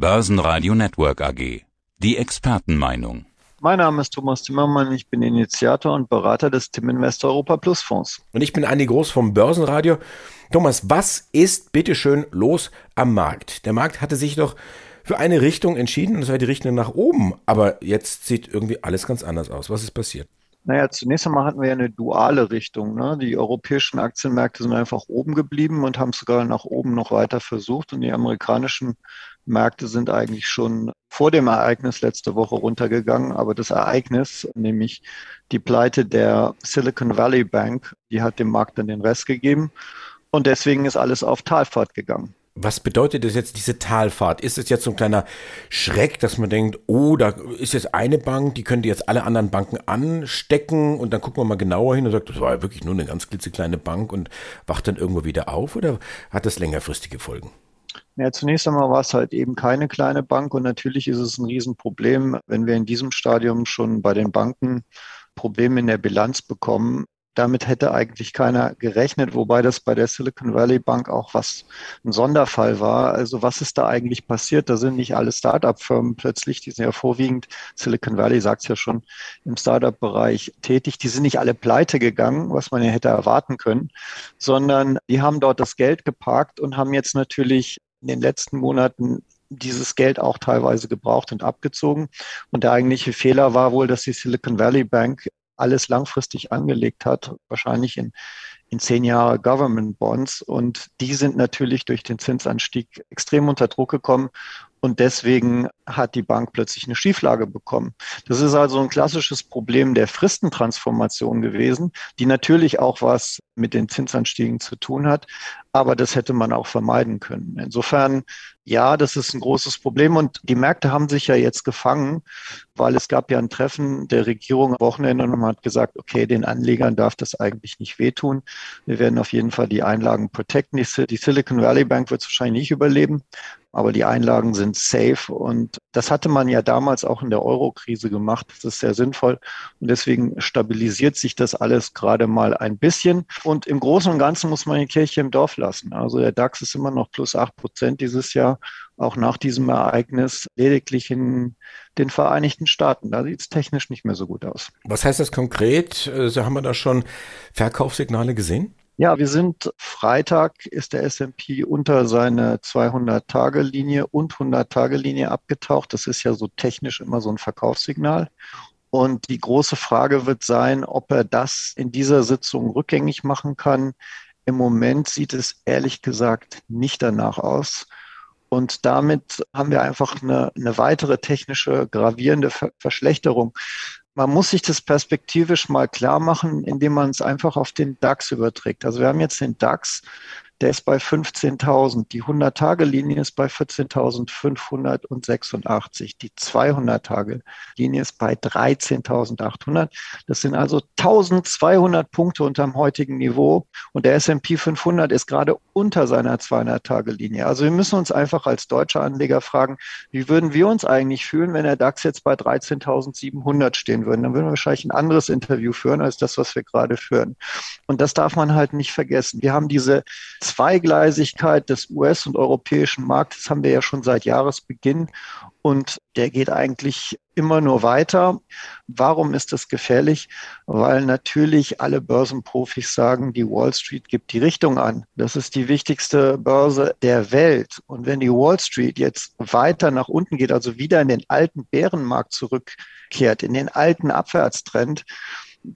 Börsenradio Network AG. Die Expertenmeinung. Mein Name ist Thomas Zimmermann, ich bin Initiator und Berater des Tim Invest Europa Plus Fonds. Und ich bin Andi Groß vom Börsenradio. Thomas, was ist bitteschön los am Markt? Der Markt hatte sich doch für eine Richtung entschieden, und das war die Richtung nach oben. Aber jetzt sieht irgendwie alles ganz anders aus. Was ist passiert? Naja, zunächst einmal hatten wir ja eine duale Richtung. Ne? Die europäischen Aktienmärkte sind einfach oben geblieben und haben sogar nach oben noch weiter versucht. Und die amerikanischen Märkte sind eigentlich schon vor dem Ereignis letzte Woche runtergegangen. Aber das Ereignis, nämlich die Pleite der Silicon Valley Bank, die hat dem Markt dann den Rest gegeben. Und deswegen ist alles auf Talfahrt gegangen. Was bedeutet das jetzt, diese Talfahrt? Ist es jetzt so ein kleiner Schreck, dass man denkt, oh, da ist jetzt eine Bank, die könnte jetzt alle anderen Banken anstecken und dann gucken wir mal genauer hin und sagt, das war ja wirklich nur eine ganz klitzekleine Bank und wacht dann irgendwo wieder auf oder hat das längerfristige Folgen? Ja, zunächst einmal war es halt eben keine kleine Bank und natürlich ist es ein Riesenproblem, wenn wir in diesem Stadium schon bei den Banken Probleme in der Bilanz bekommen, damit hätte eigentlich keiner gerechnet, wobei das bei der Silicon Valley Bank auch was ein Sonderfall war. Also was ist da eigentlich passiert? Da sind nicht alle Startup-Firmen plötzlich, die sind ja vorwiegend, Silicon Valley sagt es ja schon, im Startup-Bereich tätig, die sind nicht alle pleite gegangen, was man ja hätte erwarten können, sondern die haben dort das Geld geparkt und haben jetzt natürlich in den letzten Monaten dieses Geld auch teilweise gebraucht und abgezogen. Und der eigentliche Fehler war wohl, dass die Silicon Valley Bank alles langfristig angelegt hat, wahrscheinlich in, in zehn Jahre Government Bonds. Und die sind natürlich durch den Zinsanstieg extrem unter Druck gekommen. Und deswegen hat die Bank plötzlich eine Schieflage bekommen. Das ist also ein klassisches Problem der Fristentransformation gewesen, die natürlich auch was mit den Zinsanstiegen zu tun hat. Aber das hätte man auch vermeiden können. Insofern ja, das ist ein großes Problem und die Märkte haben sich ja jetzt gefangen, weil es gab ja ein Treffen der Regierung am Wochenende und man hat gesagt, okay, den Anlegern darf das eigentlich nicht wehtun. Wir werden auf jeden Fall die Einlagen protecten. Die Silicon Valley Bank wird es wahrscheinlich nicht überleben, aber die Einlagen sind safe und das hatte man ja damals auch in der Euro-Krise gemacht. Das ist sehr sinnvoll und deswegen stabilisiert sich das alles gerade mal ein bisschen und im Großen und Ganzen muss man die Kirche im Dorf lassen. Also der DAX ist immer noch plus acht Prozent dieses Jahr auch nach diesem Ereignis lediglich in den Vereinigten Staaten. Da sieht es technisch nicht mehr so gut aus. Was heißt das konkret? Also haben wir da schon Verkaufssignale gesehen? Ja, wir sind Freitag ist der S&P unter seine 200-Tage-Linie und 100-Tage-Linie abgetaucht. Das ist ja so technisch immer so ein Verkaufssignal. Und die große Frage wird sein, ob er das in dieser Sitzung rückgängig machen kann. Im Moment sieht es ehrlich gesagt nicht danach aus. Und damit haben wir einfach eine, eine weitere technische gravierende Ver Verschlechterung. Man muss sich das perspektivisch mal klar machen, indem man es einfach auf den DAX überträgt. Also wir haben jetzt den DAX, der ist bei 15.000. Die 100-Tage-Linie ist bei 14.586. Die 200-Tage-Linie ist bei 13.800. Das sind also 1.200 Punkte unterm heutigen Niveau. Und der S&P 500 ist gerade unter seiner 200-Tage-Linie. Also wir müssen uns einfach als deutsche Anleger fragen, wie würden wir uns eigentlich fühlen, wenn der DAX jetzt bei 13.700 stehen würde? Dann würden wir wahrscheinlich ein anderes Interview führen als das, was wir gerade führen. Und das darf man halt nicht vergessen. Wir haben diese Zweigleisigkeit des US- und europäischen Marktes haben wir ja schon seit Jahresbeginn und der geht eigentlich immer nur weiter. Warum ist das gefährlich? Weil natürlich alle Börsenprofis sagen, die Wall Street gibt die Richtung an. Das ist die wichtigste Börse der Welt. Und wenn die Wall Street jetzt weiter nach unten geht, also wieder in den alten Bärenmarkt zurückkehrt, in den alten Abwärtstrend,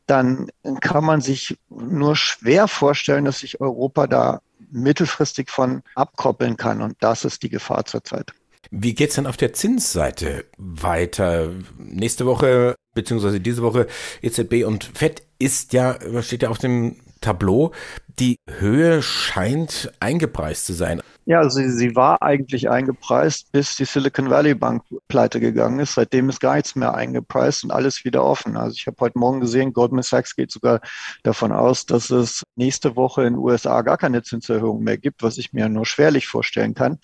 dann kann man sich nur schwer vorstellen, dass sich Europa da mittelfristig von abkoppeln kann. Und das ist die Gefahr zurzeit. Wie geht's dann auf der Zinsseite weiter? Nächste Woche beziehungsweise diese Woche EZB und FED ist ja, steht ja auf dem Tableau. Die Höhe scheint eingepreist zu sein. Ja, also sie, sie war eigentlich eingepreist, bis die Silicon Valley Bank pleite gegangen ist. Seitdem ist gar nichts mehr eingepreist und alles wieder offen. Also ich habe heute Morgen gesehen, Goldman Sachs geht sogar davon aus, dass es nächste Woche in den USA gar keine Zinserhöhung mehr gibt, was ich mir nur schwerlich vorstellen kann.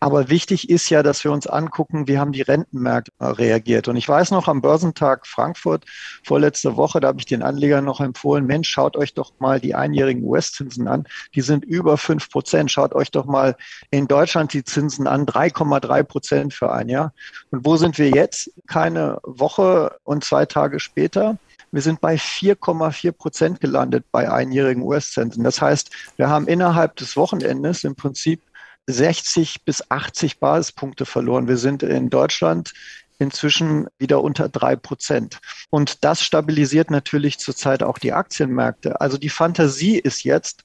Aber wichtig ist ja, dass wir uns angucken, wie haben die Rentenmärkte reagiert. Und ich weiß noch am Börsentag Frankfurt vorletzte Woche, da habe ich den Anlegern noch empfohlen, Mensch, schaut euch doch mal die einjährigen US US-Zinsen an. Die sind über fünf Prozent. Schaut euch doch mal in Deutschland die Zinsen an, 3,3 Prozent für ein Jahr. Und wo sind wir jetzt? Keine Woche und zwei Tage später. Wir sind bei 4,4 Prozent gelandet bei einjährigen US-Zinsen. Das heißt, wir haben innerhalb des Wochenendes im Prinzip 60 bis 80 Basispunkte verloren. Wir sind in Deutschland inzwischen wieder unter drei Prozent. Und das stabilisiert natürlich zurzeit auch die Aktienmärkte. Also die Fantasie ist jetzt,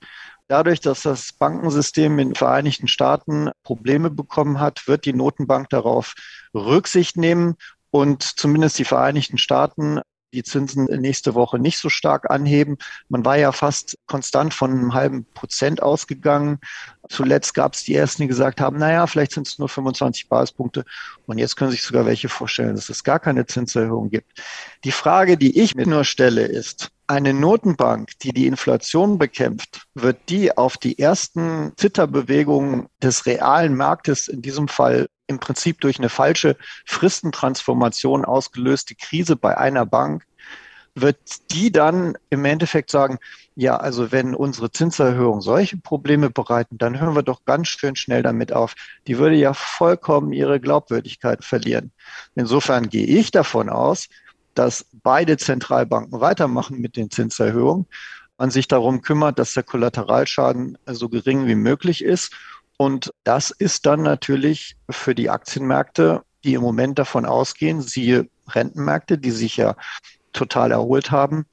Dadurch, dass das Bankensystem in den Vereinigten Staaten Probleme bekommen hat, wird die Notenbank darauf Rücksicht nehmen und zumindest die Vereinigten Staaten die Zinsen nächste Woche nicht so stark anheben. Man war ja fast konstant von einem halben Prozent ausgegangen. Zuletzt gab es die ersten, die gesagt haben, naja, vielleicht sind es nur 25 Basispunkte. Und jetzt können sich sogar welche vorstellen, dass es gar keine Zinserhöhung gibt. Die Frage, die ich mir nur stelle, ist, eine Notenbank, die die Inflation bekämpft, wird die auf die ersten Zitterbewegungen des realen Marktes, in diesem Fall im Prinzip durch eine falsche Fristentransformation ausgelöste Krise bei einer Bank, wird die dann im Endeffekt sagen, ja, also wenn unsere Zinserhöhungen solche Probleme bereiten, dann hören wir doch ganz schön schnell damit auf. Die würde ja vollkommen ihre Glaubwürdigkeit verlieren. Insofern gehe ich davon aus, dass beide Zentralbanken weitermachen mit den Zinserhöhungen, man sich darum kümmert, dass der Kollateralschaden so gering wie möglich ist. Und das ist dann natürlich für die Aktienmärkte, die im Moment davon ausgehen, siehe Rentenmärkte, die sich ja total erholt haben,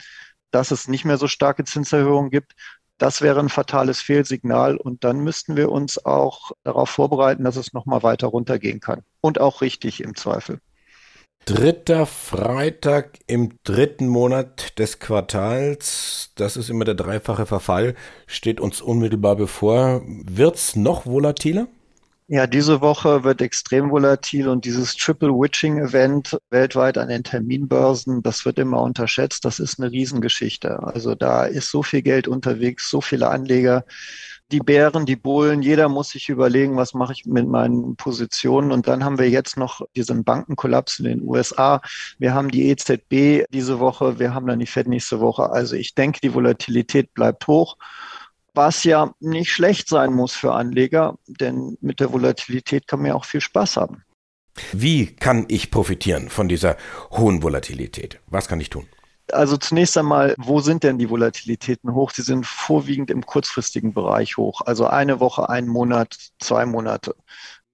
dass es nicht mehr so starke Zinserhöhungen gibt. Das wäre ein fatales Fehlsignal und dann müssten wir uns auch darauf vorbereiten, dass es nochmal weiter runtergehen kann. Und auch richtig im Zweifel. Dritter Freitag im dritten Monat des Quartals, das ist immer der dreifache Verfall, steht uns unmittelbar bevor. Wird's noch volatiler? Ja, diese Woche wird extrem volatil und dieses Triple Witching Event weltweit an den Terminbörsen, das wird immer unterschätzt. Das ist eine Riesengeschichte. Also da ist so viel Geld unterwegs, so viele Anleger die Bären, die Bullen, jeder muss sich überlegen, was mache ich mit meinen Positionen. Und dann haben wir jetzt noch diesen Bankenkollaps in den USA. Wir haben die EZB diese Woche, wir haben dann die Fed nächste Woche. Also ich denke, die Volatilität bleibt hoch was ja nicht schlecht sein muss für Anleger, denn mit der Volatilität kann man ja auch viel Spaß haben. Wie kann ich profitieren von dieser hohen Volatilität? Was kann ich tun? Also zunächst einmal, wo sind denn die Volatilitäten hoch? Sie sind vorwiegend im kurzfristigen Bereich hoch. Also eine Woche, ein Monat, zwei Monate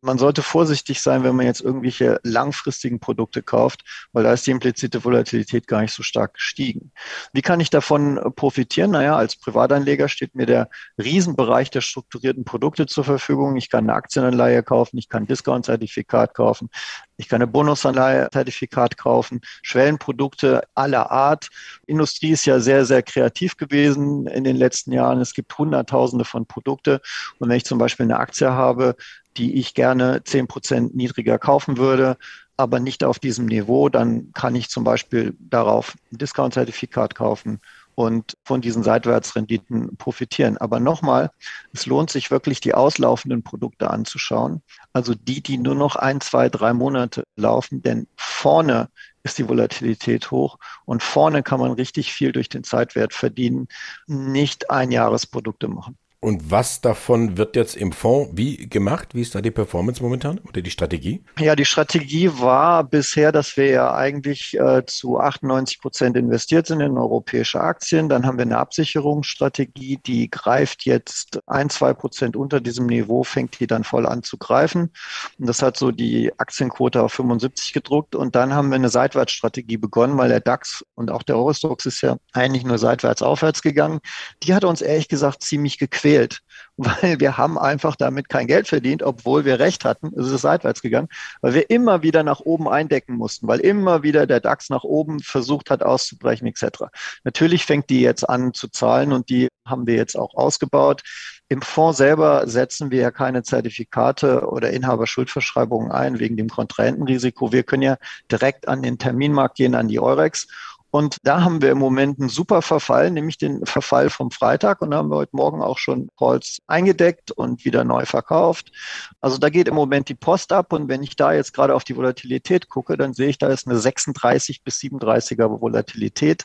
man sollte vorsichtig sein, wenn man jetzt irgendwelche langfristigen Produkte kauft, weil da ist die implizite Volatilität gar nicht so stark gestiegen. Wie kann ich davon profitieren? Naja, als Privatanleger steht mir der Riesenbereich der strukturierten Produkte zur Verfügung. Ich kann eine Aktienanleihe kaufen, ich kann ein Discount-Zertifikat kaufen, ich kann eine Bonusanleihe-Zertifikat kaufen, Schwellenprodukte aller Art. Industrie ist ja sehr, sehr kreativ gewesen in den letzten Jahren. Es gibt Hunderttausende von Produkte. Und wenn ich zum Beispiel eine Aktie habe, die ich gerne zehn Prozent niedriger kaufen würde, aber nicht auf diesem Niveau, dann kann ich zum Beispiel darauf ein Discount-Zertifikat kaufen und von diesen Seitwärtsrenditen profitieren. Aber nochmal, es lohnt sich wirklich, die auslaufenden Produkte anzuschauen. Also die, die nur noch ein, zwei, drei Monate laufen, denn vorne ist die Volatilität hoch und vorne kann man richtig viel durch den Zeitwert verdienen, nicht Einjahresprodukte machen. Und was davon wird jetzt im Fonds wie gemacht? Wie ist da die Performance momentan oder die Strategie? Ja, die Strategie war bisher, dass wir ja eigentlich äh, zu 98 Prozent investiert sind in europäische Aktien. Dann haben wir eine Absicherungsstrategie, die greift jetzt ein, zwei Prozent unter diesem Niveau, fängt die dann voll an zu greifen. Und das hat so die Aktienquote auf 75 gedruckt. Und dann haben wir eine Seitwärtsstrategie begonnen, weil der DAX und auch der Eurostox ist ja eigentlich nur seitwärts aufwärts gegangen. Die hat uns ehrlich gesagt ziemlich gequält gefehlt, weil wir haben einfach damit kein Geld verdient, obwohl wir recht hatten. Es ist seitwärts gegangen, weil wir immer wieder nach oben eindecken mussten, weil immer wieder der DAX nach oben versucht hat auszubrechen etc. Natürlich fängt die jetzt an zu zahlen und die haben wir jetzt auch ausgebaut. Im Fonds selber setzen wir ja keine Zertifikate oder Inhaberschuldverschreibungen ein wegen dem Kontrahentenrisiko. Wir können ja direkt an den Terminmarkt gehen, an die Eurex Und da haben wir im Moment einen super Verfall, nämlich den Verfall vom Freitag. Und haben wir heute Morgen auch schon Calls eingedeckt und wieder neu verkauft. Also da geht im Moment die Post ab. Und wenn ich da jetzt gerade auf die Volatilität gucke, dann sehe ich, da ist eine 36 bis 37er Volatilität.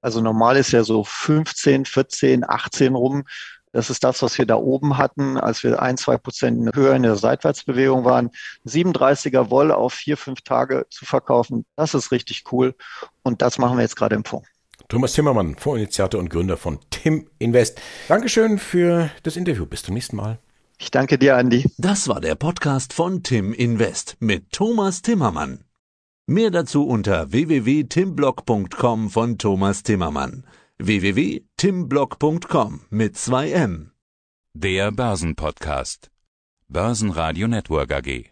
Also normal ist ja so 15, 14, 18 rum. Das ist das, was wir da oben hatten, als wir ein, zwei Prozent höher in der Seitwärtsbewegung waren. 37er Wolle auf vier, fünf Tage zu verkaufen, das ist richtig cool. Und das machen wir jetzt gerade im Fonds. Thomas Timmermann, Vorinitiator und Gründer von Tim Invest. Dankeschön für das Interview. Bis zum nächsten Mal. Ich danke dir, Andi. Das war der Podcast von Tim Invest mit Thomas Timmermann. Mehr dazu unter www.timblock.com von Thomas Timmermann www.timblock.com mit 2 M. Der Börsenpodcast. Börsenradio Network AG.